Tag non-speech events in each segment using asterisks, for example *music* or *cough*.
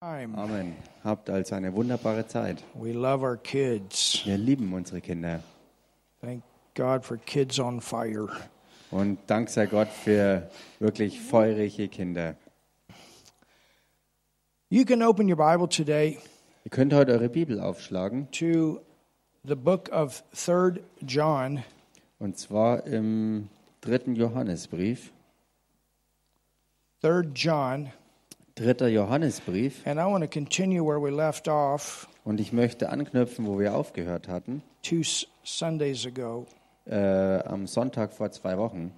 Amen. Habt also eine wunderbare Zeit. We love our kids. Wir lieben unsere Kinder. Thank God for kids on fire. Und Dank sei Gott für wirklich feurige Kinder. You can open your Bible today Ihr könnt heute eure Bibel aufschlagen. to the book of 3rd John, Und zwar im dritten Johannesbrief. 3rd John, Dritter Johannesbrief. and I want to continue where we left off Und ich möchte anknüpfen, wo wir aufgehört hatten. two Sundays ago, Äh, am Sonntag vor zwei Wochen.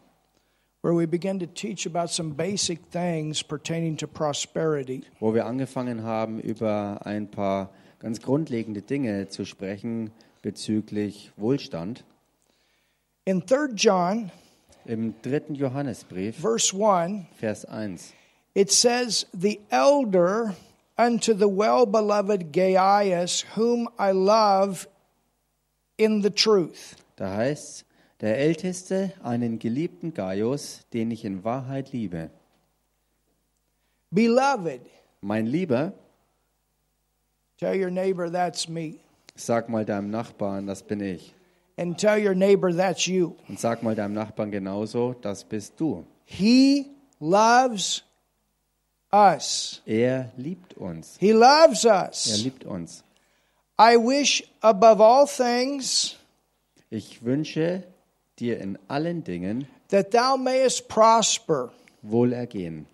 where we began to teach about some basic things pertaining to prosperity. wo wir angefangen haben, über ein paar ganz grundlegende Dinge zu sprechen bezüglich Wohlstand. In 3rd John, Im dritten Johannesbrief, verse 1, Vers 1, it says, The elder unto the well beloved Gaius, whom I love in the truth. da heißt der Älteste einen geliebten Gaius, den ich in Wahrheit liebe. Beloved, Mein Lieber, tell your neighbor that's me. sag mal deinem Nachbarn, das bin ich. And tell your neighbor that's you. Und sag mal deinem Nachbarn genauso, das bist du. He loves us. Er liebt uns. He loves Er us. liebt uns. I wish above all things Ich wünsche dir in allen Dingen that thou mayest prosper. Wohlergehen.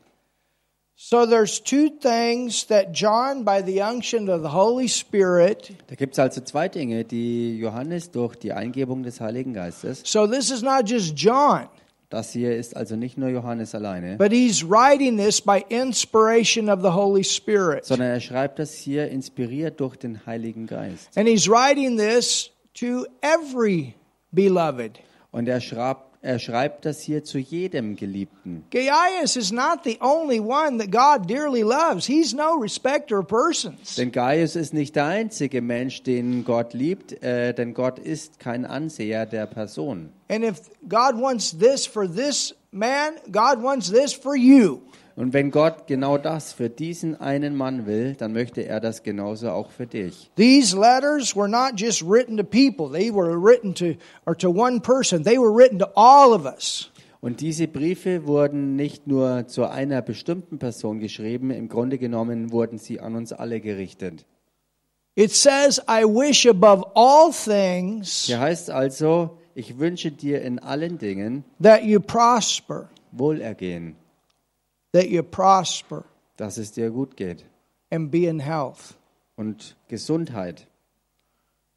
So there's two things that John, by the unction of the Holy Spirit, Da gibt es also zwei Dinge, die Johannes durch die Eingebung des Heiligen Geistes, so this is not just John, das hier ist also nicht nur Johannes alleine, but he's writing this by inspiration of the Holy Spirit. sondern er schreibt das hier inspiriert durch den Heiligen Geist. And he's writing this to every beloved. Und er schreibt, er schreibt das hier zu jedem Geliebten. Gaius is not the only one that God dearly loves. He's no respecter of persons. Denn Gaius ist nicht der einzige Mensch, den Gott liebt, äh, denn Gott ist kein Anseher der Person. And if God wants this for this man, God wants this for you. Und wenn Gott genau das für diesen einen Mann will, dann möchte er das genauso auch für dich. These letters were not just written to people, they were written to or to one person. They were written to all of us. Und diese Briefe wurden nicht nur zu einer bestimmten Person geschrieben, im Grunde genommen wurden sie an uns alle gerichtet. It says, I wish above all things Hier heißt also, ich wünsche dir in allen Dingen that you prosper, Wohlergehen, that you prosper dass es dir gut geht and be in health. und Gesundheit.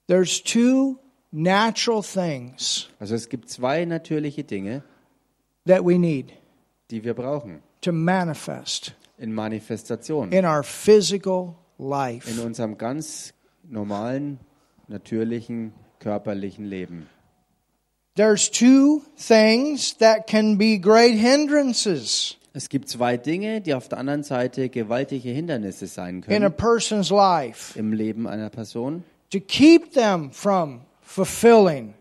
There's two natural things Also es gibt zwei natürliche Dinge, that we need die wir brauchen to manifest in Manifestation, in our physical in life. unserem ganz normalen, natürlichen, körperlichen Leben. There's two things that can be great hindrances Es gibt zwei Dinge, die auf der anderen Seite gewaltige Hindernisse sein in a können person's life im Leben einer Person, to keep them from fulfilling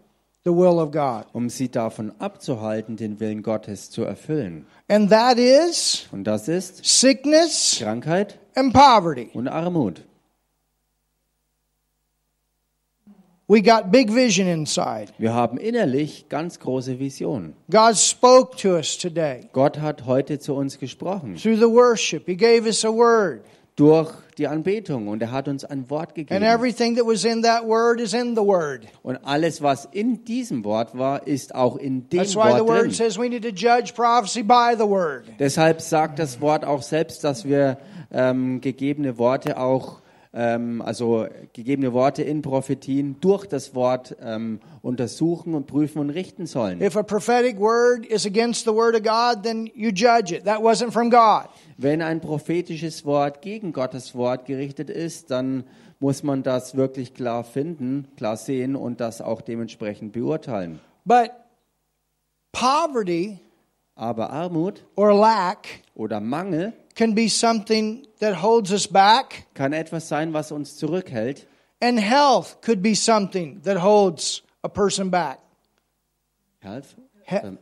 the will of God. um sie davon abzuhalten, den Willen Gottes zu erfüllen. And that is Und das ist sickness Krankheit and poverty. und Armut. We got big vision inside. Wir haben innerlich ganz große Visionen. God spoke to us today Gott hat heute zu uns gesprochen through the worship. He gave us a word. durch die Anbetung und er hat uns ein Wort And gegeben. everything that was in that word is in the word. Und alles, was in diesem Wort war, ist auch in dem That's why the Wort word drin. says we need to judge prophecy by the word. Deshalb sagt das Wort auch selbst, dass wir ähm, gegebene Worte auch, ähm, also gegebene Worte in Prophetien durch das Wort ähm, untersuchen und prüfen und richten sollen. If a prophetic word is against the word of God, then you judge it. That wasn't from God. Wenn ein prophetisches Wort gegen Gottes Wort gerichtet ist, dann muss man das wirklich klar finden, klar sehen und das auch dementsprechend beurteilen. But poverty Aber Armut or lack oder Mangel can be something that holds us back, kann etwas sein, was uns zurückhält. and health could be something that holds a person back. Health? He- Ähm,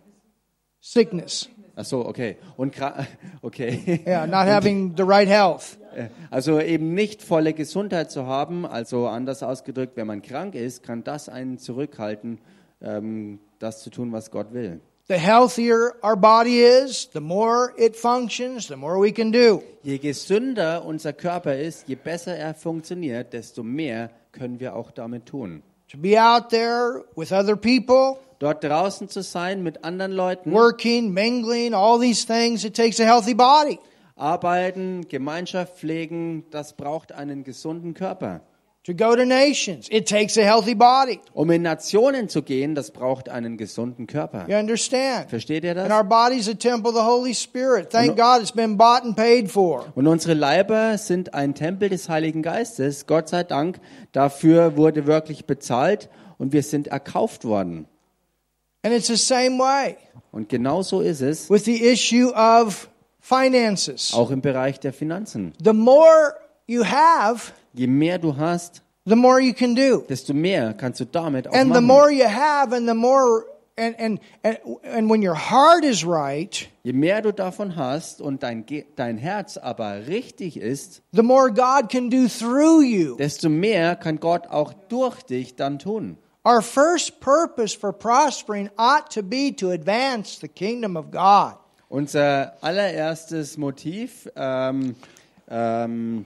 sickness. Ach so, okay. Und *laughs* okay. Yeah, not having the right health. Äh, Also eben nicht volle Gesundheit zu haben, also anders ausgedrückt, wenn man krank ist, kann das einen zurückhalten, ähm, das zu tun, was Gott will. The healthier our body is, the more it functions, the more we can do. Je gesünder unser Körper ist, je besser er funktioniert, desto mehr können wir auch damit tun. To be out there with other people, Dort draußen zu sein mit anderen Leuten, working, mingling, all these things, it takes a healthy body. arbeiten, Gemeinschaft pflegen, das braucht einen gesunden Körper. To go to nations, it takes a healthy body. Um in Nationen zu gehen, das braucht einen gesunden Körper. You understand? Versteht ihr And das? our body's a temple of the Holy Spirit. Thank God it's been bought and paid for. Und unsere Leiber sind ein Tempel des Heiligen Geistes. Gott sei Dank, dafür wurde wirklich bezahlt und wir sind erkauft worden. And it's the same way Und genau so ist es with the issue of finances. auch im Bereich der Finanzen. The more you have, Je mehr du hast, the more you can do. desto mehr kannst du damit auch And the machen. more you have and the more and and and, and when your heart is right, Je mehr du davon hast und dein, dein Herz aber richtig ist, the more God can do through you. desto mehr kann Gott auch durch dich dann tun. Our first purpose for prospering ought to be to advance the kingdom of God. Unser allererstes Motiv, ähm, ähm,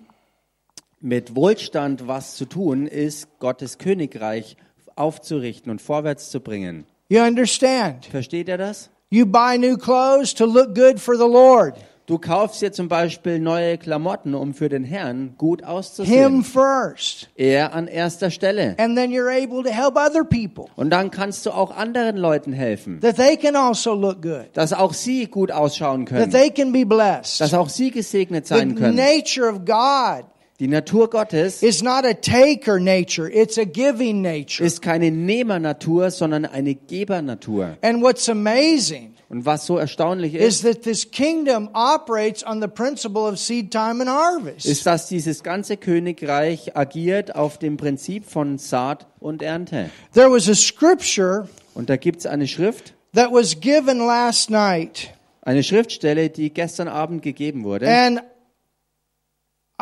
mit Wohlstand was zu tun, ist, Gottes Königreich aufzurichten und vorwärts zu bringen. You understand? Versteht ihr das? You buy new clothes to look good for the Lord. Du kaufst dir zum Beispiel neue Klamotten, um für den Herrn gut Him auszusehen. first. Er an erster Stelle. And then you're able to help other people Und dann kannst du auch anderen Leuten helfen, that they can also look good, dass auch sie gut ausschauen that können, they can be blessed. dass auch sie gesegnet The sein können. nature of God Die Natur Gottes is not a taker nature, it's a giving nature. ist keine Nehmernatur, sondern eine Gebernatur. And what's amazing Und was so erstaunlich is ist, that this kingdom operates on the principle of seed time and harvest. ist, dass dieses ganze Königreich agiert auf dem Prinzip von Saat und Ernte. There was a scripture Und da gibt es eine Schrift, that was given last night, eine Schriftstelle, die gestern Abend gegeben wurde. and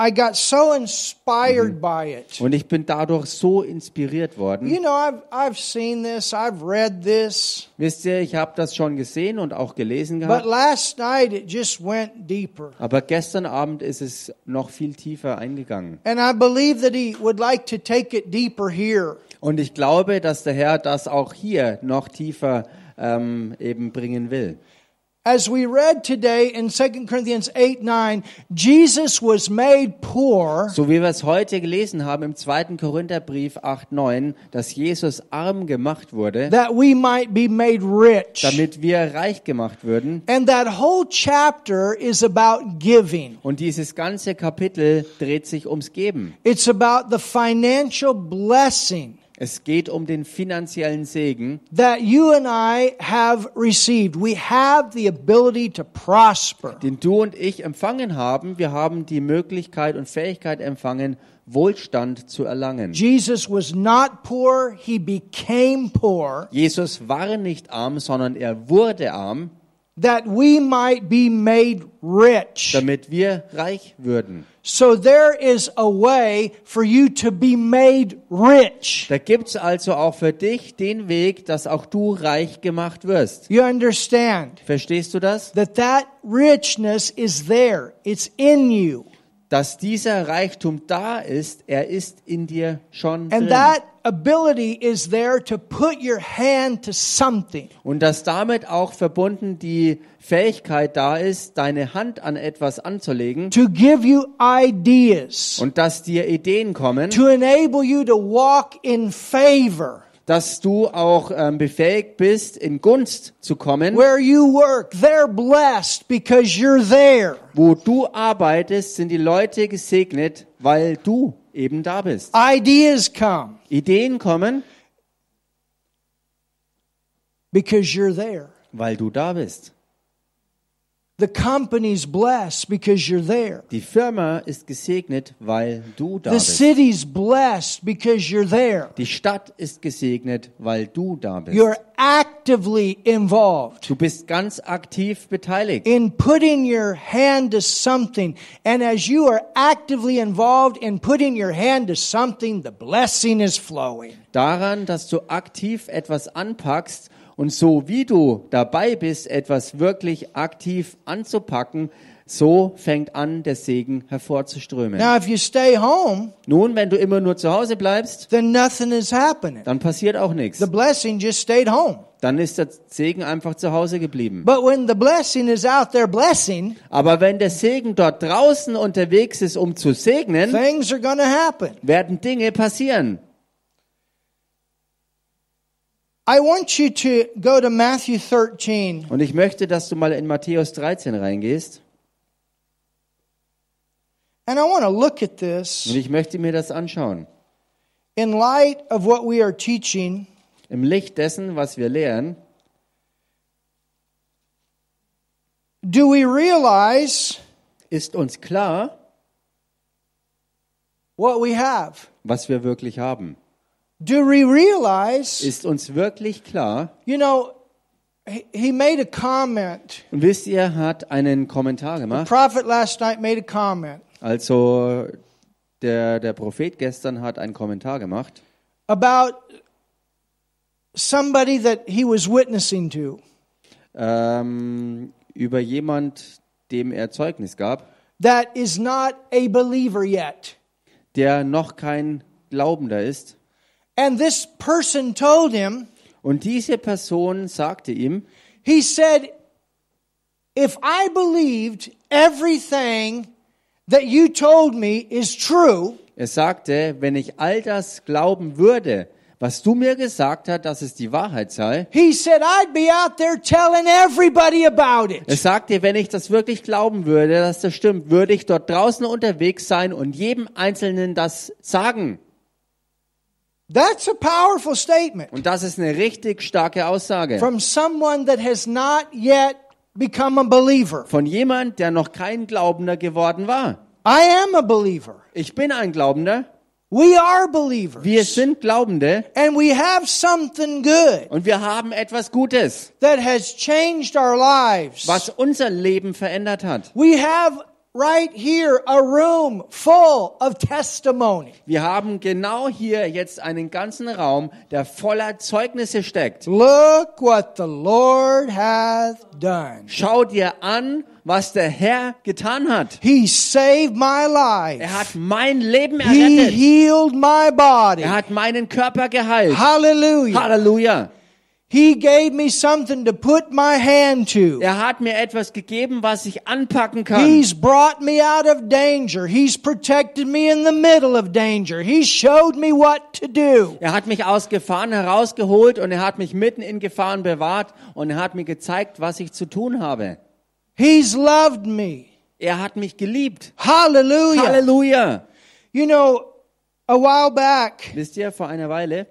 I got so inspired by it. Und ich bin dadurch so inspiriert You worden. know, I've, I've seen this, I've read this, Wisst ihr, ich habe das schon gesehen und auch gelesen but gehabt. last night it just went deeper. Aber gestern Abend ist es noch viel tiefer eingegangen. And I believe that he would like to take it deeper here. Und ich glaube, dass der Herr das auch hier noch tiefer ähm, eben bringen will. As we read today in 2 Corinthians 8 9, Jesus was made poor So wie wir es heute gelesen haben im 2. Korintherbrief 8, 9, dass Jesus arm gemacht wurde, that we might be made rich. damit wir reich gemacht würden. And that whole chapter is about giving. Und dieses ganze Kapitel dreht sich ums Geben. It's about the financial blessing Es geht um den finanziellen Segen, that you and I have received. We have the ability to prosper. den du und ich empfangen haben. Wir haben die Möglichkeit und Fähigkeit empfangen, Wohlstand zu erlangen. Jesus was not poor, he became poor Jesus war nicht arm, sondern er wurde arm, that we might be made rich. damit wir reich würden. So there is a way for you to be made rich. Da gibt's also auch für dich den Weg, dass auch du reich gemacht wirst. You understand Verstehst du das? that that richness is there. It's in you. Dass dieser Reichtum da ist, er ist in dir schon And drin. that ability is there to put your hand to something. Und dass damit auch verbunden die Fähigkeit da ist, deine Hand an etwas anzulegen to give you ideas, und dass dir Ideen kommen, to enable you to walk in favor. Dass du auch ähm, befähigt bist, in Gunst zu kommen, Where you work, they're blessed because you're there. wo du arbeitest, sind die Leute gesegnet, weil du eben da bist. Ideas come Ideen kommen, because you're there. weil du da bist. The company's blessed because you're there. Die Firma ist gesegnet, weil du da The bist. city's blessed because you're there. Die Stadt ist gesegnet, weil du da bist. You're actively involved Du bist ganz aktiv beteiligt. in putting your hand to something. And as you are actively involved in putting your hand to something, the blessing is flowing. Daran, dass du aktiv etwas anpackst und so wie du dabei bist, etwas wirklich aktiv anzupacken, so fängt an, der Segen hervorzuströmen. Now, if you stay home, Nun, wenn du immer nur zu Hause bleibst, then nothing is happening. dann passiert auch nichts. The blessing just stayed home. Dann ist der Segen einfach zu Hause geblieben. But when the blessing is out there blessing, Aber wenn der Segen dort draußen unterwegs ist, um zu segnen, things are to happen. werden Dinge passieren. I want you to go to Matthew 13 Und ich möchte, dass du mal in Matthäus 13 reingehst. and I want to look at Und ich möchte mir das anschauen. in light of what we are teaching Im Licht dessen, was wir lehren, Do we realize ist uns klar, what we have? was wir wirklich haben. Do we realize, Ist uns wirklich klar. you know, he, made a comment. Und wisst ihr, hat einen Kommentar The gemacht. prophet last night made a comment Also der, der Prophet gestern hat einen Kommentar gemacht about somebody that he was witnessing to ähm, über jemand, dem er Zeugnis gab, that is not a believer yet. der noch kein Glaubender ist. And this person told him, Und diese Person sagte ihm, he said, if I believed everything that you told me is true, er sagte, wenn ich all das glauben würde, was du mir gesagt hast, dass es die Wahrheit sei, he said, I'd be out there telling everybody about er it. sagte, wenn ich das wirklich glauben würde, dass das stimmt, würde ich dort draußen unterwegs sein und jedem Einzelnen das sagen. That's a powerful statement Und das ist eine richtig starke Aussage. from someone that has not yet become a believer. Von jemand, der noch kein Glaubender geworden war. I am a believer. Ich bin ein Glaubender. We are believers. Wir sind Glaubende. And we have something good Und wir haben etwas Gutes, that has changed our lives. was unser Leben verändert hat. We have right here a room full of testimony. Wir haben genau hier jetzt einen ganzen Raum, der voller Zeugnisse steckt. Look what the Lord hath done. Schau dir an, was der Herr getan hat. He saved my life. Er hat mein Leben He errettet. healed my body. Er hat meinen Körper geheilt. Hallelujah. Halleluja. He gave me something to put my hand to. Er hat mir etwas gegeben, was ich anpacken kann. He's brought me out of danger. He's protected me in the middle of danger. He showed me what to do. Er hat mich aus Gefahren herausgeholt und er hat mich mitten in Gefahren bewahrt und er hat mir gezeigt, was ich zu tun habe. He's loved me. Er hat mich geliebt. Hallelujah. Halleluja. You know, a while back, Wisst ihr, vor einer Weile,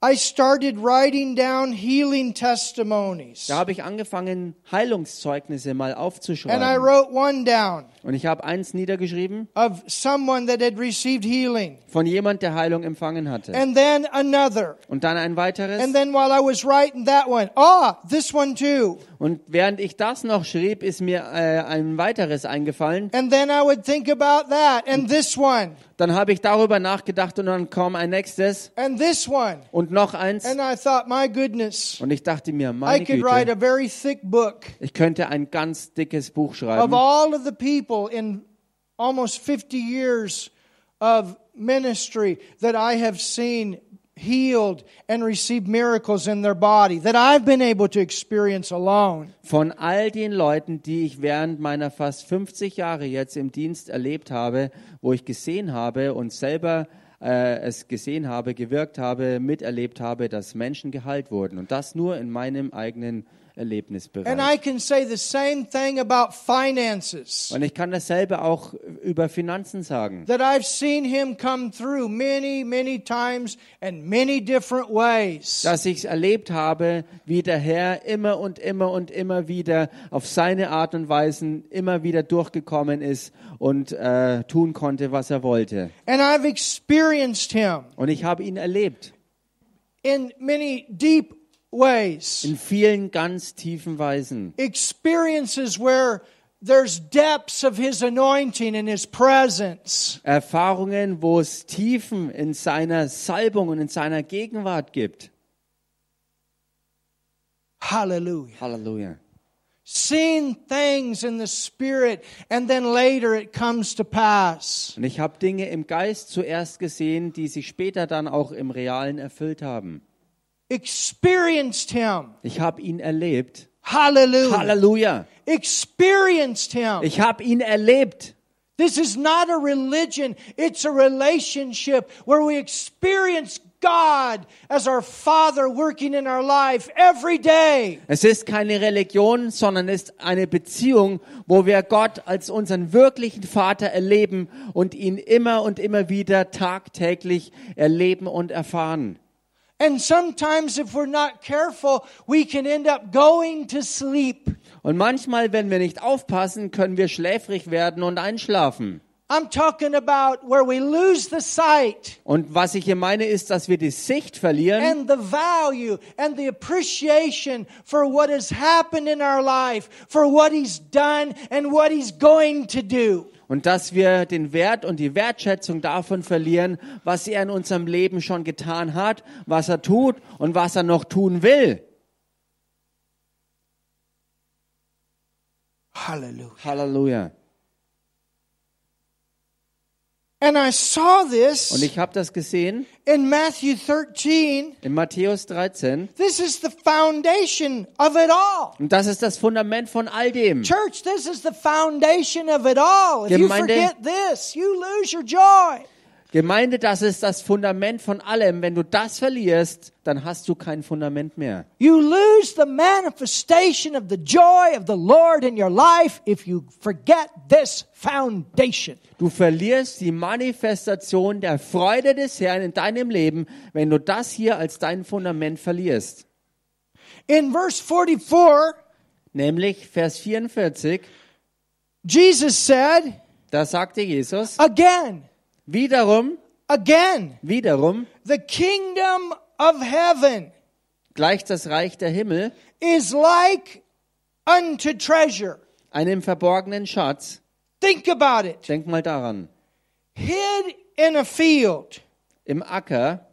I started writing down healing testimonies. da habe ich angefangen, Heilungszeugnisse mal And I aufzuschreiben. wrote one down Und ich habe eins niedergeschrieben of someone that had received healing. von jemand, der Heilung empfangen hatte. And then another. Und dann ein weiteres. And then while I was writing that one, ah, this one too. Und während ich das noch schrieb, ist mir äh, ein weiteres eingefallen. And then I would think about that and this one Dann habe ich darüber nachgedacht und dann kam ein nächstes and this one. und noch eins. And I thought, my goodness, Und ich dachte mir, I meine could write Güte, a very thick book ich könnte ein ganz dickes Buch of schreiben. all of the people in almost 50 years of ministry that I have seen healed and received miracles in their body that I've been able to experience alone. Von all den Leuten, die ich während meiner fast 50 Jahre jetzt im Dienst erlebt habe, wo ich gesehen habe und selber äh, es gesehen habe, gewirkt habe, miterlebt habe, dass Menschen geheilt wurden. Und das nur in meinem eigenen Erlebnisbereich. I can say the same thing about finances. Und ich kann dasselbe auch über Finanzen sagen. That I've seen him come through many, many times and many different ways. Dass ich es erlebt habe, wie der Herr immer und immer und immer wieder auf seine Art und Weise immer wieder durchgekommen ist und äh, tun konnte, was er wollte. And I've experienced him Und ich habe ihn erlebt in many deep ways. in vielen ganz tiefen Weisen. Experiences where there's depths of His anointing and His presence. Erfahrungen, wo es Tiefen in seiner Salbung und in seiner Gegenwart gibt. Hallelujah. Halleluja. Seeing things in the Spirit and then later it comes to pass. Und ich habe Dinge im Geist zuerst gesehen, die sich später dann auch im Realen erfüllt haben. Experienced Him. Ich habe ihn erlebt. Hallelujah. Halleluja. Experienced Him. Ich habe ihn erlebt. This is not a religion, it's a relationship where we experience God as our Father working in our life every day. Es ist keine Religion, sondern es ist eine Beziehung, wo wir Gott als unseren wirklichen Vater erleben und ihn immer und immer wieder tagtäglich erleben und erfahren. And sometimes, if we're not careful, we can end up going to sleep. Und manchmal, wenn wir nicht aufpassen, können wir schläfrig werden und einschlafen. I'm talking about where we lose the sight Und was ich hier meine, ist, dass wir die Sicht verlieren and the value and the appreciation for what has happened in our life, for what He's done and what He's going to do. Und dass wir den Wert und die Wertschätzung davon verlieren, was er in unserem Leben schon getan hat, was er tut und was er noch tun will. Hallelujah. Halleluja. And I saw this Und ich habe das gesehen in Matthew 13. in Matthäus 13. This is the foundation of it all. Und das ist das Fundament von all dem. Church, this is the foundation of it all. If you Gemeinde- forget this, you lose your joy. Gemeinde, das ist das Fundament von allem. Wenn du das verlierst, dann hast du kein Fundament mehr. You lose the manifestation of the joy of the Lord in your life if you forget this foundation. Du verlierst die Manifestation der Freude des Herrn in deinem Leben, wenn du das hier als dein Fundament verlierst. In verse 44, Nämlich Vers 44, Jesus said, da sagte Jesus, again, wiederum, again, wiederum, the kingdom of heaven gleich das Reich der Himmel, is like unto treasure. einem verborgenen Schatz. Think about it. Denk mal daran. Hid in a field. Im Acker,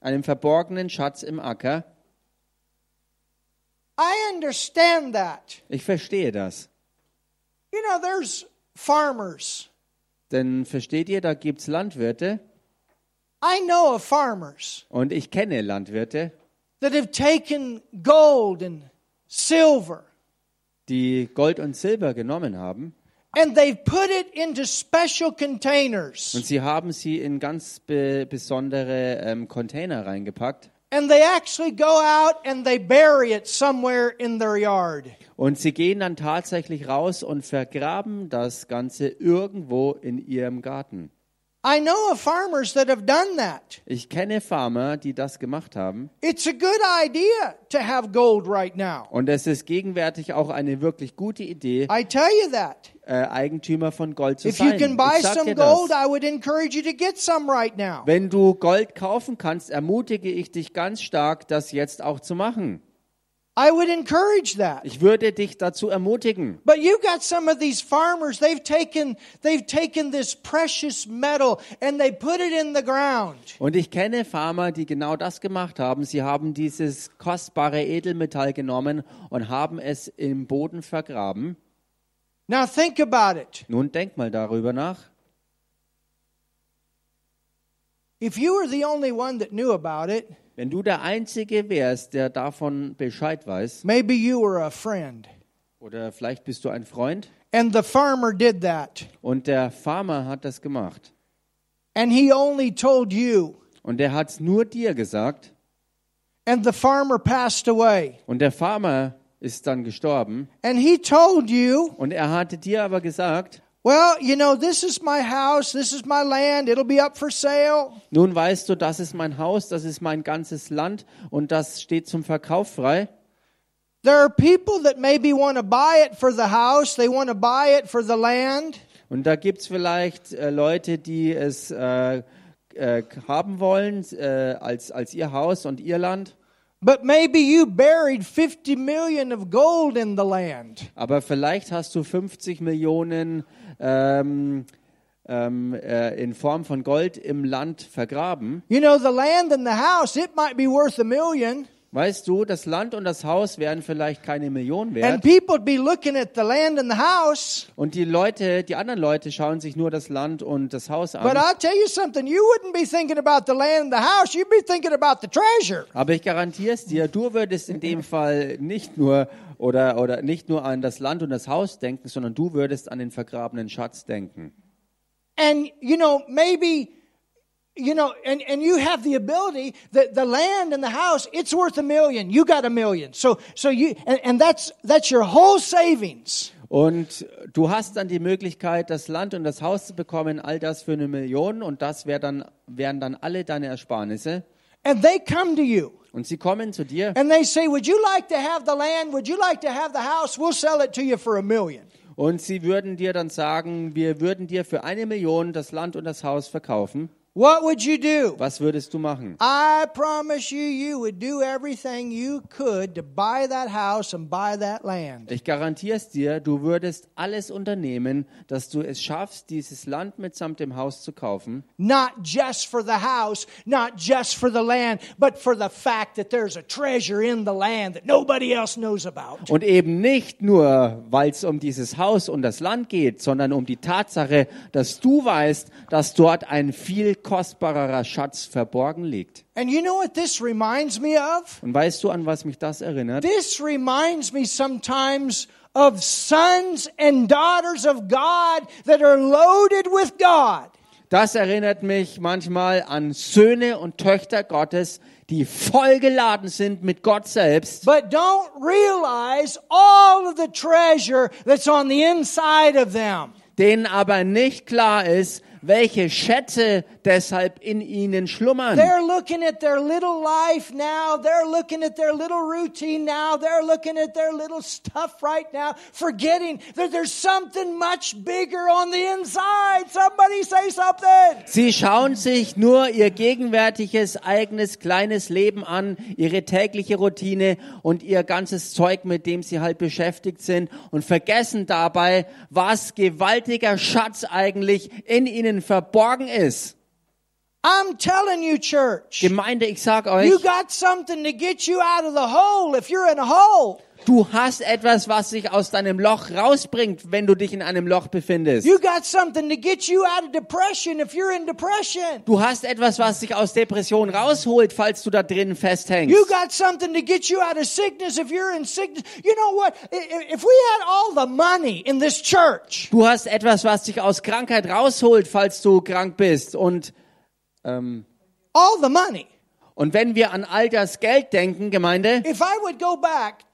einem verborgenen Schatz im Acker. I understand that. Ich verstehe das. You know, there's farmers. Denn versteht ihr, da gibt's Landwirte? I know of farmers und ich kenne Landwirte, that have taken gold and silver die Gold und Silber genommen haben. and they've put it into special containers. Und sie haben sie in ganz be besondere ähm, Container reingepackt and they actually go out and they bury it somewhere in their yard. und sie gehen dann tatsächlich raus und vergraben das Ganze irgendwo in ihrem Garten. I know of farmers that have done that. Ich kenne Farmer, die das gemacht haben It's a good idea to have gold right now. und es ist gegenwärtig auch eine wirklich gute Idee, I tell you that. äh, Eigentümer von Gold zu If you sein. can buy Ich sag some dir das. gold, I would encourage you to get some right now. Wenn du Gold kaufen kannst, ermutige ich dich ganz stark, das jetzt auch zu machen. I would encourage that. Ich würde dich dazu ermutigen. But you got some of these farmers, they've taken they've taken this precious metal and they put it in the ground. Und ich kenne Farmer, die genau das gemacht haben. Sie haben dieses kostbare Edelmetall genommen und haben es im Boden vergraben. Now think about it. Nun denk mal darüber nach. If you were the only one that knew about it, Wenn du der Einzige wärst, der davon Bescheid weiß, maybe you were a friend. oder vielleicht bist du ein Freund, And the farmer did that. und der Farmer hat das gemacht. And he only told you. Und der hat es nur dir gesagt. And the farmer passed away. Und der Farmer ist dann gestorben. And he told you, Und er hatte dir aber gesagt, well, you know, this is my house, this is my land, it'll be up for sale. nun weißt du, das ist mein Haus, das ist mein ganzes Land und das steht zum Verkauf frei. There are people that maybe want to buy it for the house, they want to buy it for the land. Und da gibt's vielleicht äh, Leute, die es äh, äh, haben wollen äh, als, als ihr Haus und ihr Land. But maybe you buried 50 million of gold in the land. Aber vielleicht hast du 50 Millionen ähm, ähm, äh, in Form von Gold im Land vergraben. You know, the land and the house, it might be worth a million. Weißt du, das Land und das Haus wären vielleicht keine Million And wert. people'd be looking at the land and the house. Und die Leute, die anderen Leute schauen sich nur das Land und das Haus But an. I'll tell you something, you wouldn't be thinking about the land and the house, you'd be thinking about the treasure. Aber ich garantiere es dir, du würdest in dem Fall nicht nur oder, oder nicht nur an das Land und das Haus denken, sondern du würdest an den vergrabenen Schatz denken. And, you know, maybe, you know, and, and you have the ability that the land and the house, it's worth a million. You got a million. So, so you, and, and that's, that's your whole savings. Und du hast dann die Möglichkeit, das Land und das Haus zu bekommen, all das für eine Million und das wär dann, wären dann alle deine Ersparnisse. And they come to you Und sie kommen zu dir and they say, would you like to have the land? Would you like to have the house? We'll sell it to you for a million. und sie würden dir dann sagen, wir würden dir für eine Million das Land und das Haus verkaufen. What would you do? Was würdest du machen? I promise you, you would do everything you could to buy that house and buy that land. Ich garantiere es dir, du würdest alles unternehmen, dass du es schaffst, dieses Land mitsamt dem Haus zu kaufen. Not just for the house, not just for the land, but for the fact that there's a treasure in the land that nobody else knows about. Und eben nicht nur, weil es um dieses Haus und das Land geht, sondern um die Tatsache, dass du weißt, dass dort ein viel kostbarerer Schatz verborgen liegt. And you know what this reminds me of? Und weißt du, an was mich das erinnert? This reminds me sometimes of sons and daughters of God that are loaded with God. Das erinnert mich manchmal an Söhne und Töchter Gottes, die vollgeladen sind mit Gott selbst, but don't realize all of the treasure that's on the inside of them. denen aber nicht klar ist, welche Schätze deshalb in ihnen schlummern. They're looking at their little life now. They're looking at their little routine now. They're looking at their little stuff right now, forgetting that there's something. Somebody say something. Sie schauen sich nur ihr gegenwärtiges, eigenes, kleines Leben an, ihre tägliche Routine und ihr ganzes Zeug, mit dem sie halt beschäftigt sind und vergessen dabei, was gewaltiger Schatz eigentlich in ihnen verborgen ist. I'm telling you, church, Gemeinde, ich sag euch, you got something to get you out of the hole if you're in a hole. du hast etwas, was dich aus deinem Loch rausbringt, wenn du dich in einem Loch befindest. You got something to get you out of depression if you're in depression. Du hast etwas, was dich aus Depression rausholt, falls du da drin festhängst. You got something to get you out of sickness if you're in sickness. You know what? I- i- If we had all the money in this church, Du hast etwas, was dich aus Krankheit rausholt, falls du krank bist. Und, ähm, all the money, und wenn wir an all das Geld denken, Gemeinde, if I would go back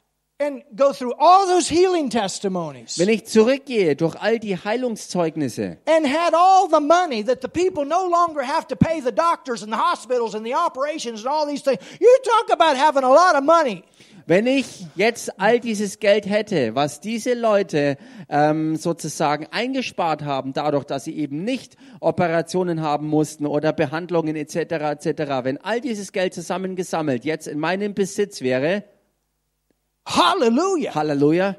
and go through all those healing testimonies wenn ich zurückgehe durch all die Heilungszeugnisse and had all the money that the people no longer have to pay the doctors and the hospitals and the operations and all these things, you talk about having a lot of money. Wenn ich jetzt all dieses Geld hätte, was diese Leute ähm, sozusagen eingespart haben, dadurch, dass sie eben nicht Operationen haben mussten oder Behandlungen etc. etc. Wenn all dieses Geld zusammengesammelt jetzt in meinem Besitz wäre, Hallelujah. Halleluja,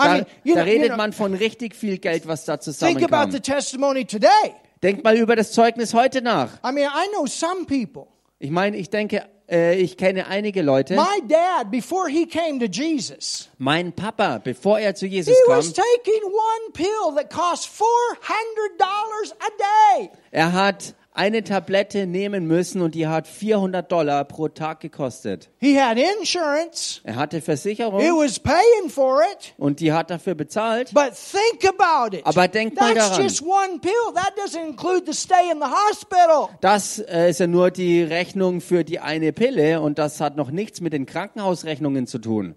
I da, mean, you da know- you redet know- man von richtig viel Geld, was da Think zusammenkam. about the testimony today. Denk mal über das Zeugnis heute nach. I mean, I know some people. Ich meine, ich denke, äh, ich kenne einige Leute. My dad, before he came to Jesus, Mein Papa, bevor er zu Jesus he kam, was taking one pill that cost $400 a day. er hat eine Tablette nehmen müssen und die hat 400 Dollar pro Tag gekostet. He had insurance. Er hatte Versicherung was paying for it. und die hat dafür bezahlt. But think about it. Aber denk mal That's daran. just one pill. That doesn't include the stay in the hospital. Das äh, ist ja nur die Rechnung für die eine Pille und das hat noch nichts mit den Krankenhausrechnungen zu tun.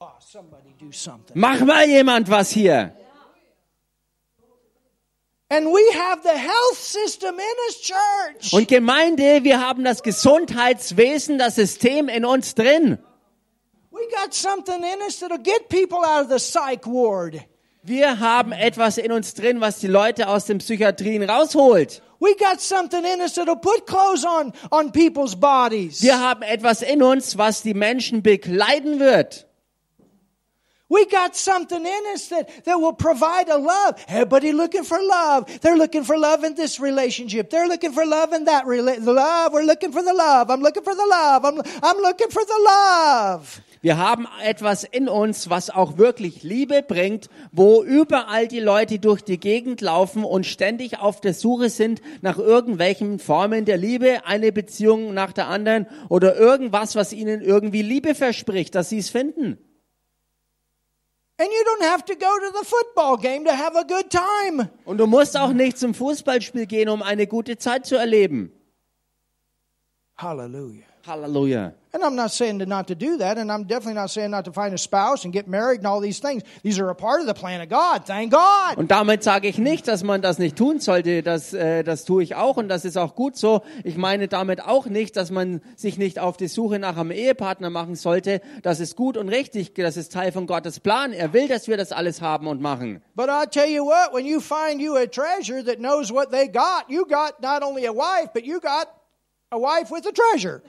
Oh, somebody do something. Mach mal jemand was hier. And we have the health system in his church. Und Gemeinde, wir haben das Gesundheitswesen, das System in uns drin. We got something in us that'll get people out of the psych ward. Wir haben etwas in uns drin, was die Leute aus den Psychiatrien rausholt. We got something in us that'll put clothes on on people's bodies. Wir haben etwas in uns, was die Menschen bekleiden wird. We got something in us that, that will provide a love. Everybody looking for love. They're looking for love in this relationship. They're looking for love in that rela- love. We're looking for the love. I'm looking for the love. I'm, I'm looking for the love. Wir haben etwas in uns, was auch wirklich Liebe bringt, wo überall die Leute durch die Gegend laufen und ständig auf der Suche sind nach irgendwelchen Formen der Liebe, eine Beziehung nach der anderen oder irgendwas, was ihnen irgendwie Liebe verspricht, dass sie es finden. Und du musst auch nicht zum Fußballspiel gehen, um eine gute Zeit zu erleben. Hallelujah. Halleluja. And I'm not saying to not to do that, and I'm definitely not saying not to find a spouse and get married and all these things. These are a part of the plan of God. Thank God. Und damit sage ich nicht, dass man das nicht tun sollte. Das, äh, das tue ich auch und das ist auch gut so. Ich meine damit auch nicht, dass man sich nicht auf die Suche nach einem Ehepartner machen sollte. Das ist gut und richtig. Das ist Teil von Gottes Plan. Er will, dass wir das alles haben und machen. But I'll tell you what, when you find you a treasure that knows what they got, you got not only a wife, but you got a wife with a treasure.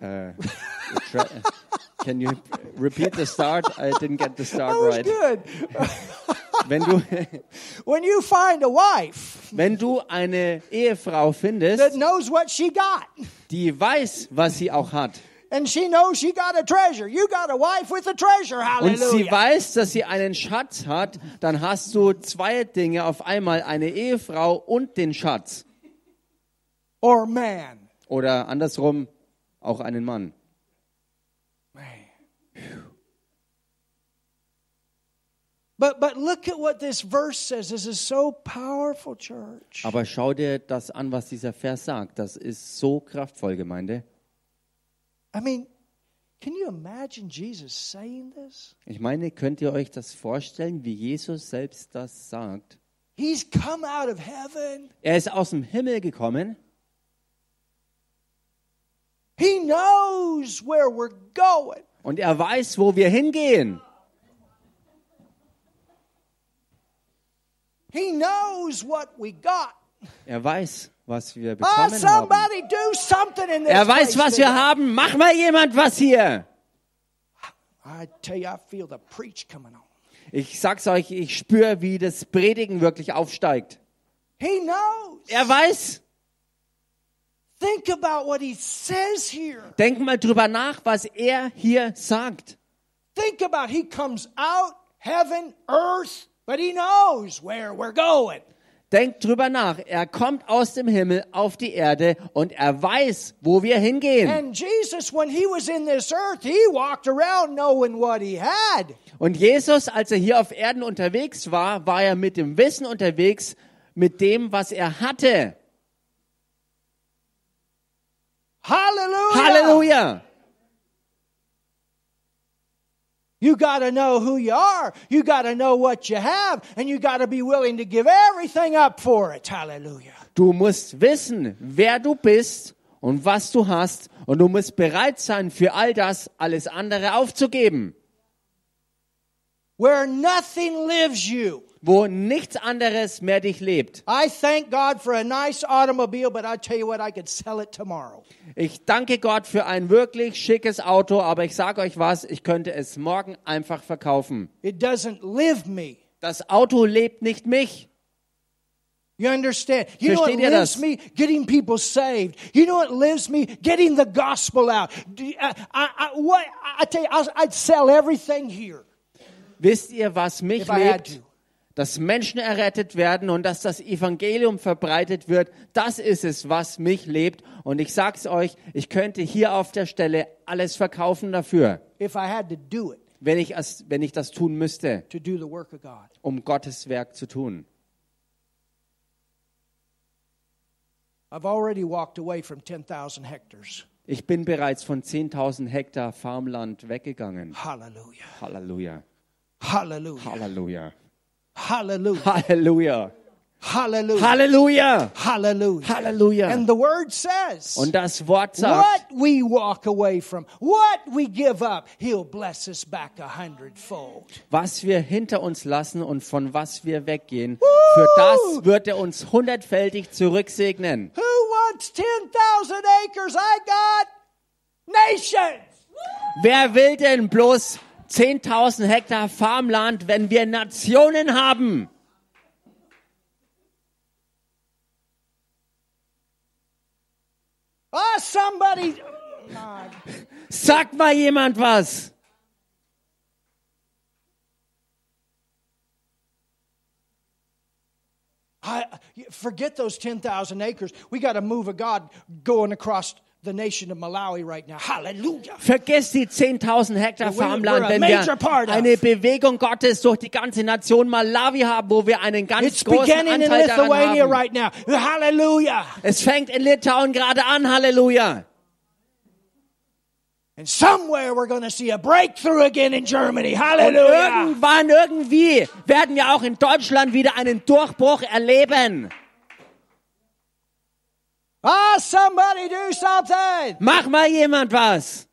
Äh, tra- Can you repeat the start? I didn't get the start That was right. good. Wenn du, *laughs* when you find a wife wenn du eine Ehefrau that findest, knows what she got, die weiß, was sie auch hat. and she knows she got a treasure, you got a wife with a treasure. und sie weiß, dass sie einen Schatz hat, dann hast du zwei Dinge auf einmal, eine Ehefrau und den Schatz. Or man. Oder andersrum, auch einen Mann. Man. But but look at what this verse says. This is so powerful, church. Aber schau dir das an, was dieser Vers sagt. Das ist so kraftvoll, Gemeinde. I mean, can you imagine Jesus saying this? Ich meine, könnt ihr euch das vorstellen, wie Jesus selbst das sagt? He's come out of heaven. Er ist aus dem Himmel gekommen. He knows where we're going. Und er weiß, wo wir hingehen. He knows what we got. Er weiß, was wir Oh, bekommen haben. somebody do something in this Er weiß, was wir haben. Mach mal jemand was hier. I tell you, I feel the preach coming on. Ich sag's euch, ich spüre, wie das Predigen wirklich aufsteigt. He knows. Er weiß. Think about what he says here. Denk mal drüber nach, was er hier sagt. Think about he comes out, heaven, earth, but he knows where we're going. Denk drüber nach. Er kommt aus dem Himmel auf die Erde und er weiß, wo wir hingehen. And Jesus, when he was in this earth, he walked around knowing what he had. Und Jesus, als er hier auf Erden unterwegs war, war er mit dem Wissen unterwegs, mit dem, was er hatte. Hallelujah. Halleluja! You got to know who you are. You got to know what you have. And you got to be willing to give everything up for it. Hallelujah. Du musst wissen, wer du bist und was du hast. Und du musst bereit sein, für all das alles andere aufzugeben. Where nothing lives you. Wo nichts anderes mehr dich lebt. I thank God for a nice automobile, but I tell you what, I could sell it tomorrow. Ich danke Gott für ein wirklich schickes Auto, aber ich sage euch was, ich könnte es morgen einfach verkaufen. It doesn't live me. Das Auto lebt nicht mich. You understand? You know what Versteht ihr lives das? me? Getting people saved. You know what lives me? Getting the gospel out. You- I, I, what, I tell you, I'd sell everything here Wisst ihr, was mich lebt? Dass Menschen errettet werden und dass das Evangelium verbreitet wird, das ist es, was mich lebt. Und ich sag's euch, ich könnte hier auf der Stelle alles verkaufen dafür, If I had to do it wenn ich, es, wenn ich das tun müsste, to do the work of God. um Gottes Werk zu tun. I've already walked away from 10,000 hectares. Ich bin bereits von 10.000 Hektar Farmland weggegangen. Hallelujah. Halleluja, Hallelujah. Halleluja, Hallelujah. Halleluja. Hallelujah. Halleluja! Hallelujah. Halleluja! And the word says, Und das Wort sagt, what we walk away from, what we give up, he'll bless us back a hundredfold. was wir hinter uns lassen und von was wir weggehen, für das wird er uns hundertfältig zurücksegnen. Who wants 10,000 acres? I got nations. Wer will denn bloß 10.000 Hektar Farmland, wenn wir Nationen haben? Ah, somebody. Sag mal jemand was. I, forget those 10,000 acres. We got a move of God going across the nation of Malawi right now. Hallelujah. Vergesst die 10.000 Hektar Farmland, wenn wir eine Bewegung Gottes durch die ganze Nation Malawi haben, wo wir einen ganz It's großen beginning in Anteil daran Lithuania haben. right now. Hallelujah. Es fängt in Litauen gerade an, Halleluja. And somewhere we're going to see a breakthrough again in Germany. Und Hallelujah. irgendwann, irgendwie werden wir auch in Deutschland wieder einen Durchbruch erleben. Ah, somebody do something. Mach mal jemand was.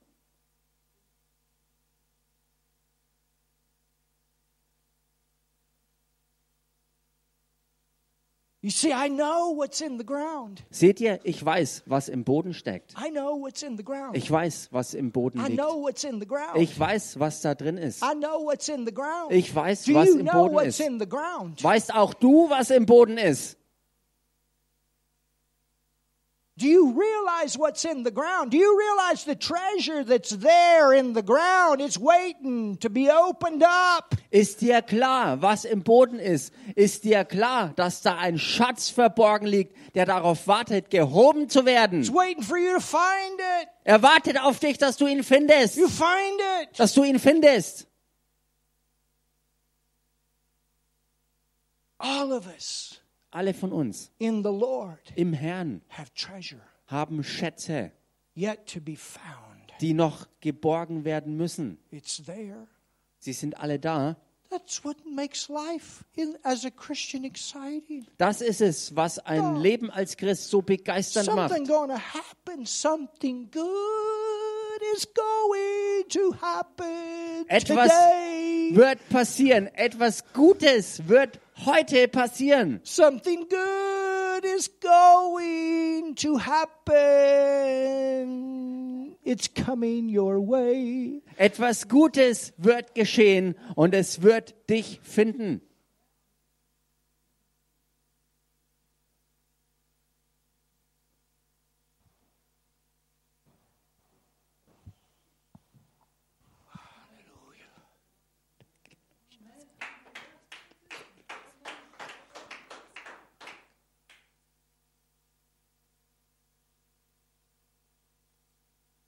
You see, I know what's in the ground. Seht ihr, ich weiß, was im Boden steckt. I know what's in the ground. Ich weiß, was im Boden I liegt. know what's in the ground. Ich weiß, was da drin ist. I know what's in the ground. Ich weiß, Do was you im know Boden what's ist. in the ground? Weißt auch du, was im Boden ist? Do you realize what's in the ground? Do you realize the treasure that's there in the ground? It's waiting to be opened up. Ist dir klar, was im Boden ist? Ist dir klar, dass da ein Schatz verborgen liegt, der darauf wartet, gehoben zu It's werden? waiting for you to find it. Er wartet auf dich, dass du ihn findest. You find it. Dass du ihn findest. All of us Alle von uns in the Lord im Herrn have treasure haben Schätze, yet to be found. die noch geborgen werden müssen. It's there. Sie sind alle da. That's what makes life in, as a Christian exciting. Das ist es, was ein Ja. Leben als Christ so begeisternd macht. Something going to happen. Something good is going to happen Etwas today. wird passieren. Etwas Gutes wird heute passieren. Something good is going to happen. It's coming your way. Etwas Gutes wird geschehen und es wird dich finden.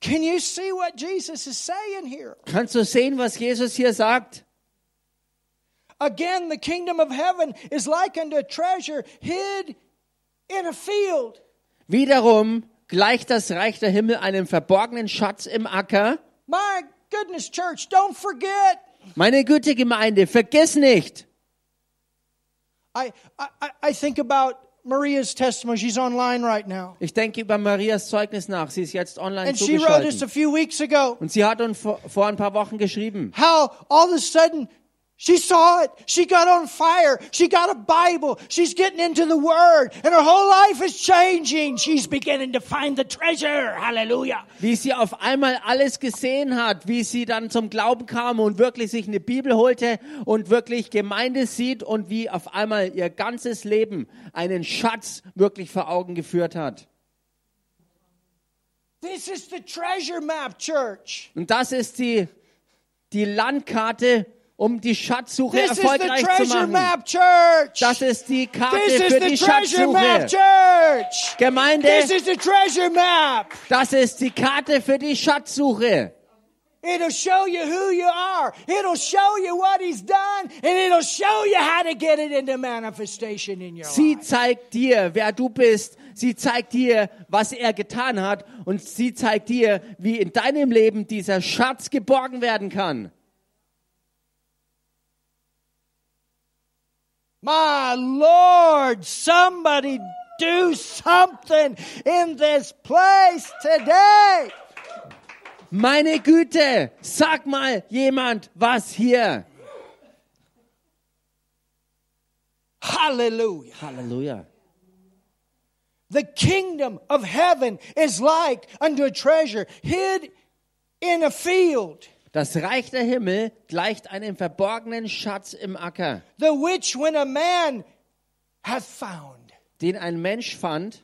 Can you see what Jesus is saying here? Kannst du sehen, was Jesus hier sagt? Again, the kingdom of heaven is like unto a treasure hid in a field. Wiederum gleicht das Reich der Himmel einem verborgenen Schatz im Acker. My goodness, church, don't forget. Meine Güte, Gemeinde, vergiss nicht. I, I, I- I think about Maria's testimony. She's online right now. Ich denke über Marias Zeugnis nach. Sie ist jetzt online And she wrote us a few weeks ago Und sie hat uns vor, vor ein paar Wochen geschrieben, how all of a sudden she saw it. She got on fire. She got a Bible. She's getting into the Word. And her whole life is changing. She's beginning to find the treasure. Hallelujah. wie sie auf einmal alles gesehen hat, wie sie dann zum Glauben kam und wirklich sich eine Bibel holte und wirklich Gemeinde sieht und wie auf einmal ihr ganzes Leben einen Schatz wirklich vor Augen geführt hat. This is the treasure map, church. Und das ist die, die Landkarte, um die Schatzsuche This is the erfolgreich zu treasure machen. map, church. Das ist die Karte This is für the die treasure map, Schatzsuche. church. Gemeinde, This is the treasure map. das ist die Karte für die Schatzsuche. It'll show you who you are. It'll show you what he's done. And it'll show you how to get it into manifestation in your Sie life. zeigt dir, wer du bist. Sie zeigt dir, was er getan hat. Und sie zeigt dir, wie in deinem Leben dieser Schatz geborgen werden kann. My Lord, somebody do something in this place today. Meine Güte, sag mal jemand was hier. Hallelujah. Halleluja. The kingdom of heaven is like unto a treasure hid in a field, Das Reich der Himmel gleicht einem verborgenen Schatz im Acker, the which when a man hath found. den ein Mensch fand.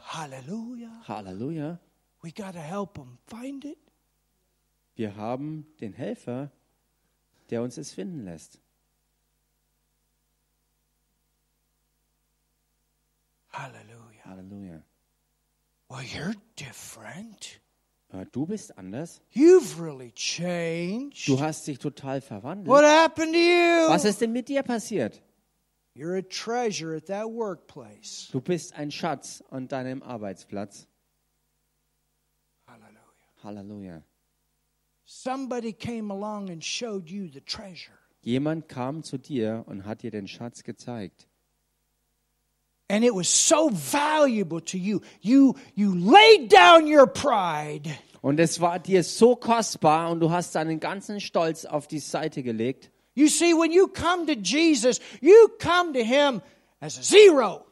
Hallelujah. Halleluja. We got to help him find it. Wir haben den Helfer, der uns es finden lässt. Hallelujah. Halleluja. Well, you're different. Aber du bist anders. You've really changed. Du hast dich total verwandelt. What happened to you? Was ist denn mit dir passiert? You're a treasure at that workplace. Du bist ein Schatz an deinem Arbeitsplatz. Hallelujah. Halleluja. Somebody came along and showed you the treasure. Jemand kam zu dir und hat dir den Schatz gezeigt. And it was so valuable to you. You you laid down your pride. Und es war dir so kostbar und du hast deinen ganzen Stolz auf die Seite gelegt. You see, when you come to Jesus, you come to him as a zero.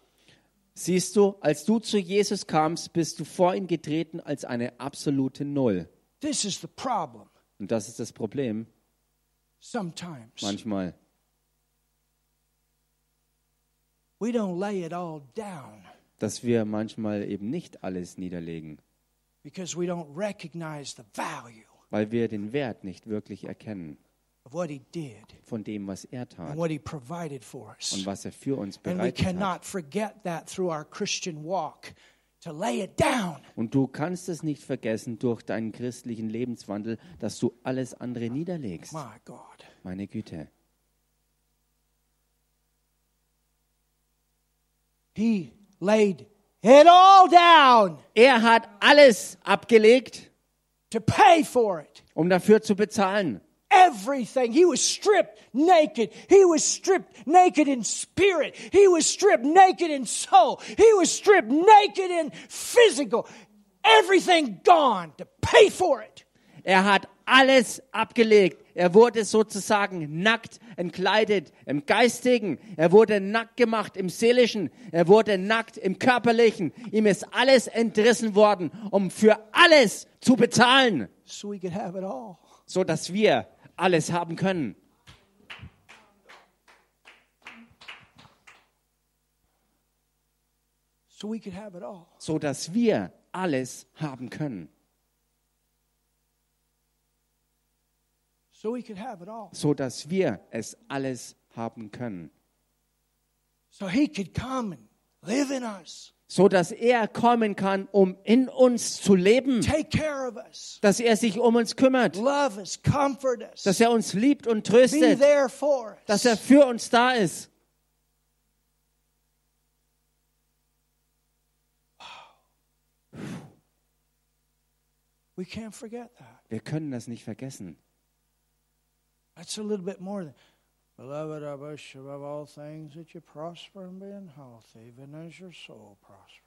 Siehst du, als du zu Jesus kamst, bist du vor ihn getreten als eine absolute Null. This is the problem Und das ist das Problem sometimes. manchmal. We don't lay it all down Dass wir manchmal eben nicht alles niederlegen, because we don't recognize the value weil wir den Wert nicht wirklich erkennen of what he did von dem, was er and tat what he provided for us. und was er für uns And we bereitet hat. cannot forget that through our Christian walk to lay it down. Und du kannst es nicht vergessen durch deinen christlichen Lebenswandel, dass du alles andere niederlegst. My God. Meine Güte. He laid it all down Er hat alles abgelegt, to pay for it. um dafür zu bezahlen. Everything. He was stripped naked. He was stripped naked in spirit. He was stripped naked in soul. He was stripped naked in physical. Everything gone to pay for it. Er hat alles abgelegt. Er wurde sozusagen nackt entkleidet im Geistigen. Er wurde nackt gemacht im Seelischen. Er wurde nackt im Körperlichen. Ihm ist alles entrissen worden, um für alles zu bezahlen, So we could have it all. so dass wir alles haben können. So we could have it all. So dass wir alles haben können. So we could have it all. So dass wir es alles haben können. So he could come and live in us, So dass er kommen kann, um in uns zu leben. take care of us, Dass er sich um uns kümmert. love us, comfort us, Dass er uns liebt und be tröstet. there for us. dass er für uns da ist. We can't forget that. Wir können das nicht vergessen. That's a little bit more than. Beloved, I wish above all things that you prosper and be in health, even as your soul prospers.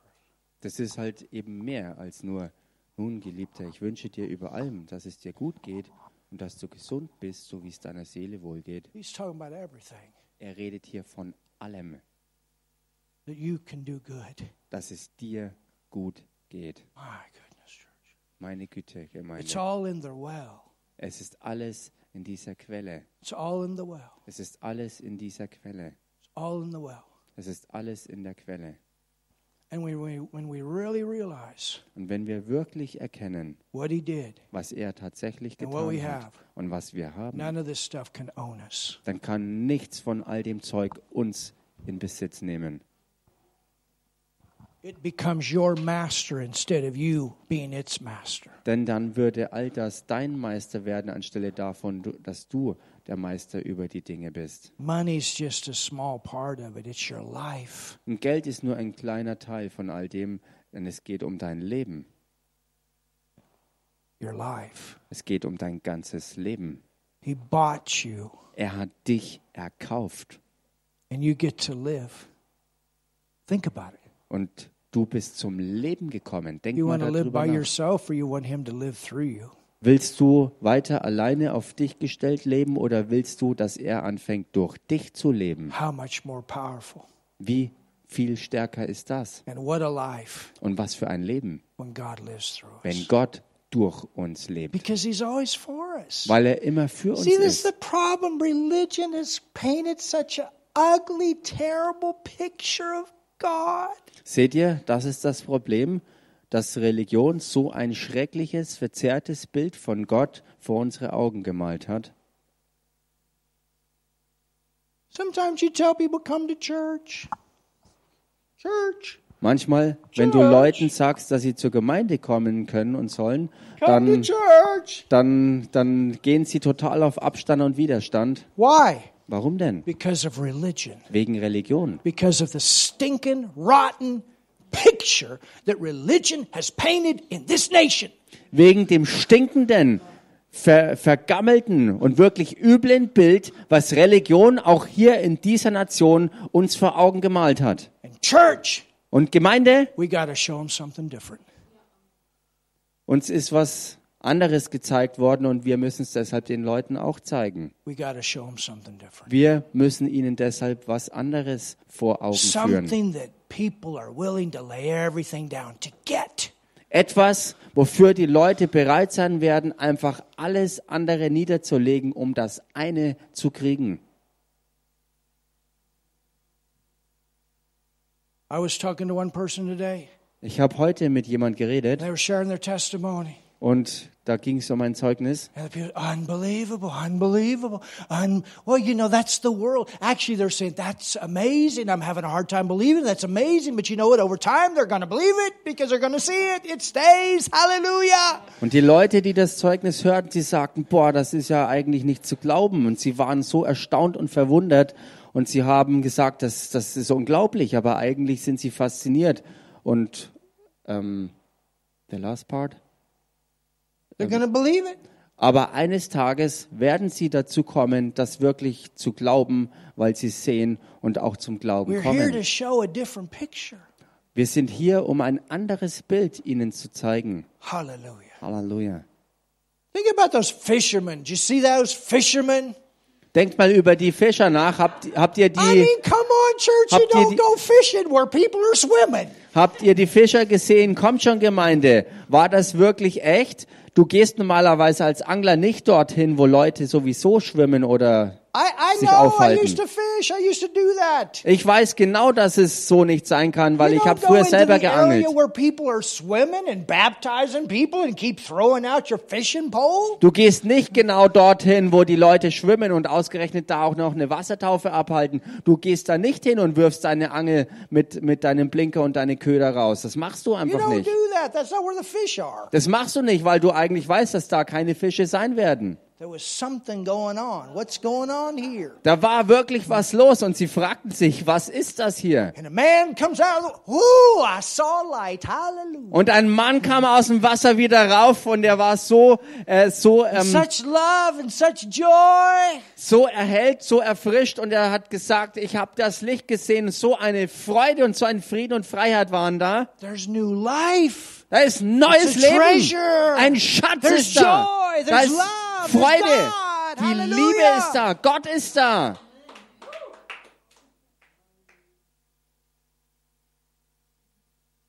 Das ist halt eben mehr als nur, nun, Geliebter, ich wünsche dir über allem, dass es dir gut geht und dass du gesund bist, so wie es deiner Seele wohlgeht. He's talking about everything Er redet hier von allem, that you can do good. dass es dir gut geht. My goodness, church. Meine Güte, It's Gemeinde. all in the well. Es ist alles in dieser Quelle. It's all in the well. Es ist alles in dieser Quelle. It's all in the well. Es ist alles in der Quelle. And when we, when we really realize Und wenn wir wirklich erkennen, what he did, was er tatsächlich And what we getan hat have. und was wir haben, none of this stuff can own us. dann kann nichts von all dem Zeug uns in Besitz nehmen. It becomes your master instead of you being its master. Denn dann würde all das dein Meister werden, anstelle davon, du- dass du der Meister über die Dinge bist. Money's just a small part of it, it's your life. Und Geld ist nur ein kleiner Teil von all dem, denn es geht um dein Leben. Your life. Es geht um dein ganzes Leben. He bought you, Er hat dich erkauft and you get to live. Think about it. und du bist zum Leben gekommen. Denk You mal want to live darüber by nach. yourself, or you want Him to live through you? Willst du weiter alleine auf dich gestellt leben oder willst du, dass er anfängt, durch dich zu leben? How much more powerful? Wie viel stärker ist das? And what a life Und was für ein Leben, when God lives through wenn. Gott durch uns lebt, Because He's always for us. weil er immer für uns See, this is ist. the problem. Religion has painted such an ugly, terrible picture of Seht ihr, das ist das Problem, dass Religion so ein schreckliches, verzerrtes Bild von Gott vor unsere Augen gemalt hat. Sometimes you tell people, come to church. Church. Manchmal, wenn du. Leuten sagst, dass sie zur Gemeinde kommen können und sollen, dann, church. dann, dann gehen sie total auf Abstand und Widerstand. Why? Warum denn? Because of religion. Wegen Religion. Because of the stinking, rotten picture that religion has painted in this nation. Wegen dem stinkenden, ver vergammelten und wirklich üblen Bild, was Religion auch hier in dieser Nation uns vor Augen gemalt hat. And church, Und Gemeinde, we show them something different. uns ist was anderes gezeigt worden und wir müssen es deshalb den Leuten auch zeigen. Wir müssen ihnen deshalb was anderes vor Augen führen. Something that people are willing to lay everything down to get. Etwas, wofür die Leute bereit sein werden, einfach alles andere niederzulegen, um das eine zu kriegen. I was talking to one person today. Ich habe heute mit jemand geredet und da ging es um ein Zeugnis. People, unbelievable, unbelievable. Un- well, you know, that's the world. Actually, they're saying, that's amazing. I'm having a hard time believing. That's amazing. But you know what? Over time, they're going to believe it because they're going to see it. It stays. Hallelujah. Und die Leute, die das Zeugnis hörten, sie sagten, boah, das ist ja eigentlich nicht zu glauben. Und sie waren so erstaunt und verwundert. Und sie haben gesagt, das, das ist unglaublich, aber eigentlich sind sie fasziniert. Und ähm, the last part? They're going to believe it. Aber eines Tages werden sie dazu kommen, das wirklich zu glauben, weil sie sehen und auch zum Glauben We're here to kommen. show a different picture. Wir sind hier, um ein anderes Bild ihnen zu zeigen. Hallelujah. Halleluja. Think about those fishermen. Did you see those fishermen? Denkt mal über die Fischer nach. Habt, habt ihr I die, mean, come on, church. You Habt ihr don't die- go fishing where people are swimming. habt ihr die Fischer gesehen? Kommt schon, Gemeinde. War das wirklich echt? Du gehst normalerweise als Angler nicht dorthin, wo Leute sowieso schwimmen oder I, I sich know. Aufhalten. Ich weiß genau, dass es so nicht sein kann, weil You ich habe früher selber geangelt. Du gehst nicht genau dorthin, wo die Leute schwimmen und ausgerechnet da auch noch eine Wassertaufe abhalten. Du gehst da nicht hin und wirfst deine Angel mit, mit deinem Blinker und deine Köder raus. Das machst du einfach nicht. that. Das machst du nicht, weil du eigentlich weißt, dass da keine Fische sein werden. There was something going on. What's going on here? Da war wirklich was los und sie fragten sich, was ist das hier? And a man comes out. of the- Ooh, I saw light. Hallelujah. Und ein Mann kam aus dem Wasser wieder rauf und der war so, äh, so, ähm, Such love and such joy. so erhellt, so erfrischt und er hat gesagt, ich habe das Licht gesehen, so eine Freude und so ein Frieden und Freiheit waren da. There's new life. Da ist neues Leben. treasure. Ein Schatz There's ist da. joy. Da There's ist Freude. Die. Liebe ist da. Gott ist da.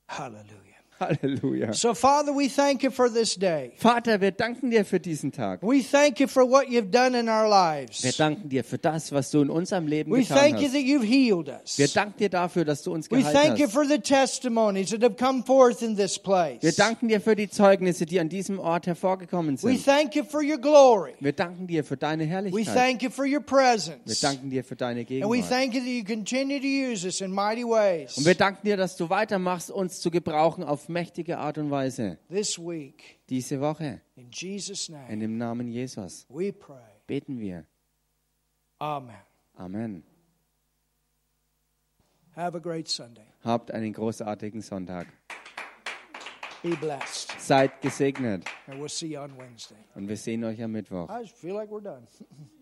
Hallelujah. *laughs* Halleluja. So, Father, we thank you for this day. Vater, wir danken dir für diesen Tag. We thank you for what you've done in our Wir lives. danken dir für das, was du in unserem Leben We getan thank you hast. that you've healed us. Wir danken dir dafür, dass du uns We geheilt thank you hast. for the testimonies that have come forth in this place. Wir danken dir für die Zeugnisse, die an diesem Ort hervorgekommen We sind. thank you for your glory. Wir danken dir für deine We Herrlichkeit. thank you for your Wir presence. danken dir für deine And we Gegenwart. thank you that you continue to use us in mighty ways. Und wir danken dir, dass du weitermachst, uns zu gebrauchen auf mächtige Art und Weise. This week, Diese Woche, in dem Namen Jesus, we pray. beten wir. Amen. Amen. Have a great Sunday. Habt einen großartigen Sonntag. Seid gesegnet And we'll see you on Wednesday. und wir sehen euch am Mittwoch. *laughs*